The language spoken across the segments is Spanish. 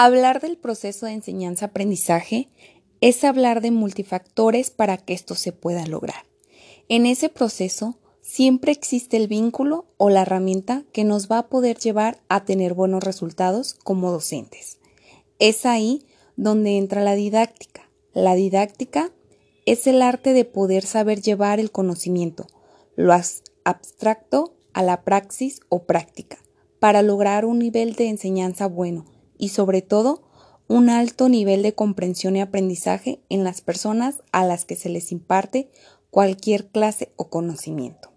Hablar del proceso de enseñanza-aprendizaje es hablar de multifactores para que esto se pueda lograr. En ese proceso siempre existe el vínculo o la herramienta que nos va a poder llevar a tener buenos resultados como docentes. Es ahí donde entra la didáctica. La didáctica es el arte de poder saber llevar el conocimiento, lo abstracto a la praxis o práctica, para lograr un nivel de enseñanza bueno y sobre todo un alto nivel de comprensión y aprendizaje en las personas a las que se les imparte cualquier clase o conocimiento.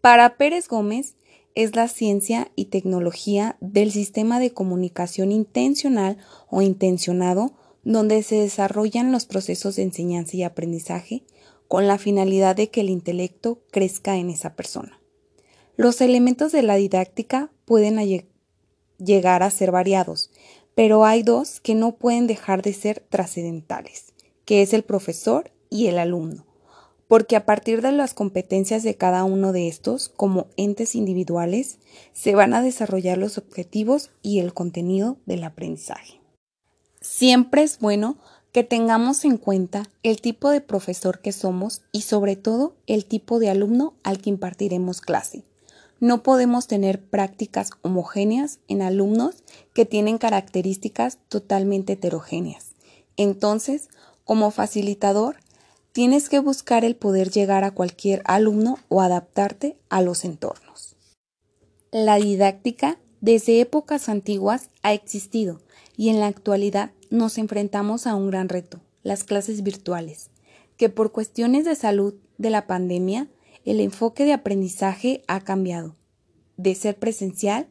Para Pérez Gómez es la ciencia y tecnología del sistema de comunicación intencional o intencionado donde se desarrollan los procesos de enseñanza y aprendizaje con la finalidad de que el intelecto crezca en esa persona. Los elementos de la didáctica pueden llegar a ser variados, pero hay dos que no pueden dejar de ser trascendentales, que es el profesor y el alumno, porque a partir de las competencias de cada uno de estos, como entes individuales, se van a desarrollar los objetivos y el contenido del aprendizaje. Siempre es bueno que tengamos en cuenta el tipo de profesor que somos y sobre todo el tipo de alumno al que impartiremos clase. No podemos tener prácticas homogéneas en alumnos que tienen características totalmente heterogéneas. Entonces, como facilitador, tienes que buscar el poder llegar a cualquier alumno o adaptarte a los entornos. La didáctica desde épocas antiguas ha existido y en la actualidad nos enfrentamos a un gran reto, las clases virtuales, que por cuestiones de salud de la pandemia el enfoque de aprendizaje ha cambiado. De ser presencial,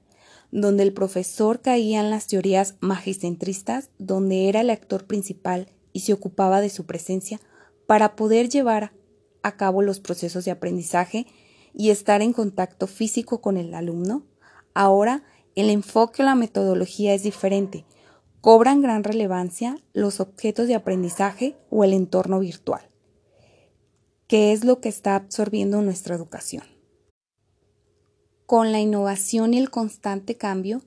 donde el profesor caía en las teorías magicentristas, donde era el actor principal y se ocupaba de su presencia para poder llevar a cabo los procesos de aprendizaje y estar en contacto físico con el alumno, ahora el enfoque o la metodología es diferente. Cobran gran relevancia los objetos de aprendizaje o el entorno virtual que es lo que está absorbiendo nuestra educación. Con la innovación y el constante cambio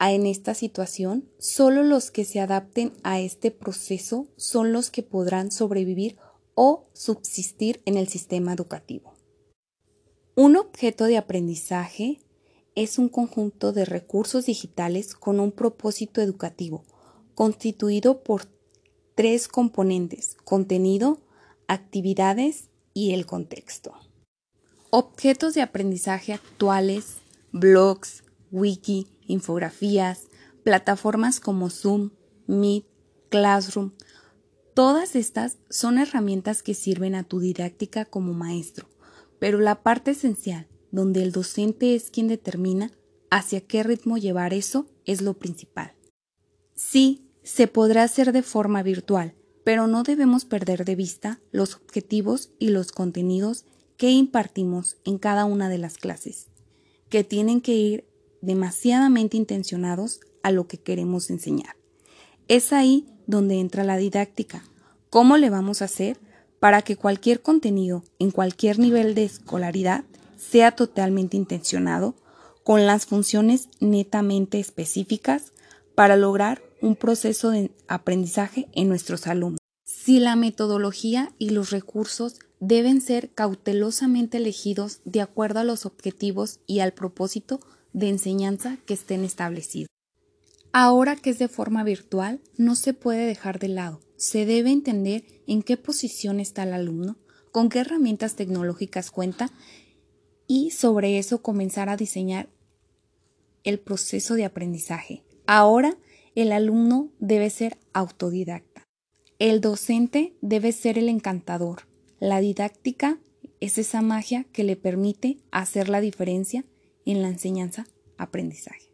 en esta situación, solo los que se adapten a este proceso son los que podrán sobrevivir o subsistir en el sistema educativo. Un objeto de aprendizaje es un conjunto de recursos digitales con un propósito educativo, constituido por tres componentes, contenido, actividades y el contexto. Objetos de aprendizaje actuales, blogs, wiki, infografías, plataformas como Zoom, Meet, Classroom, todas estas son herramientas que sirven a tu didáctica como maestro, pero la parte esencial, donde el docente es quien determina hacia qué ritmo llevar eso, es lo principal. Sí, se podrá hacer de forma virtual, pero no debemos perder de vista los objetivos y los contenidos que impartimos en cada una de las clases, que tienen que ir demasiadamente intencionados a lo que queremos enseñar. Es ahí donde entra la didáctica. ¿Cómo le vamos a hacer para que cualquier contenido en cualquier nivel de escolaridad sea totalmente intencionado con las funciones netamente específicas para lograr un proceso de aprendizaje en nuestros alumnos. Si la metodología y los recursos deben ser cautelosamente elegidos de acuerdo a los objetivos y al propósito de enseñanza que estén establecidos. Ahora que es de forma virtual, no se puede dejar de lado. Se debe entender en qué posición está el alumno, con qué herramientas tecnológicas cuenta y sobre eso comenzar a diseñar el proceso de aprendizaje. Ahora el alumno debe ser autodidacta. El docente debe ser el encantador. La didáctica es esa magia que le permite hacer la diferencia en la enseñanza-aprendizaje.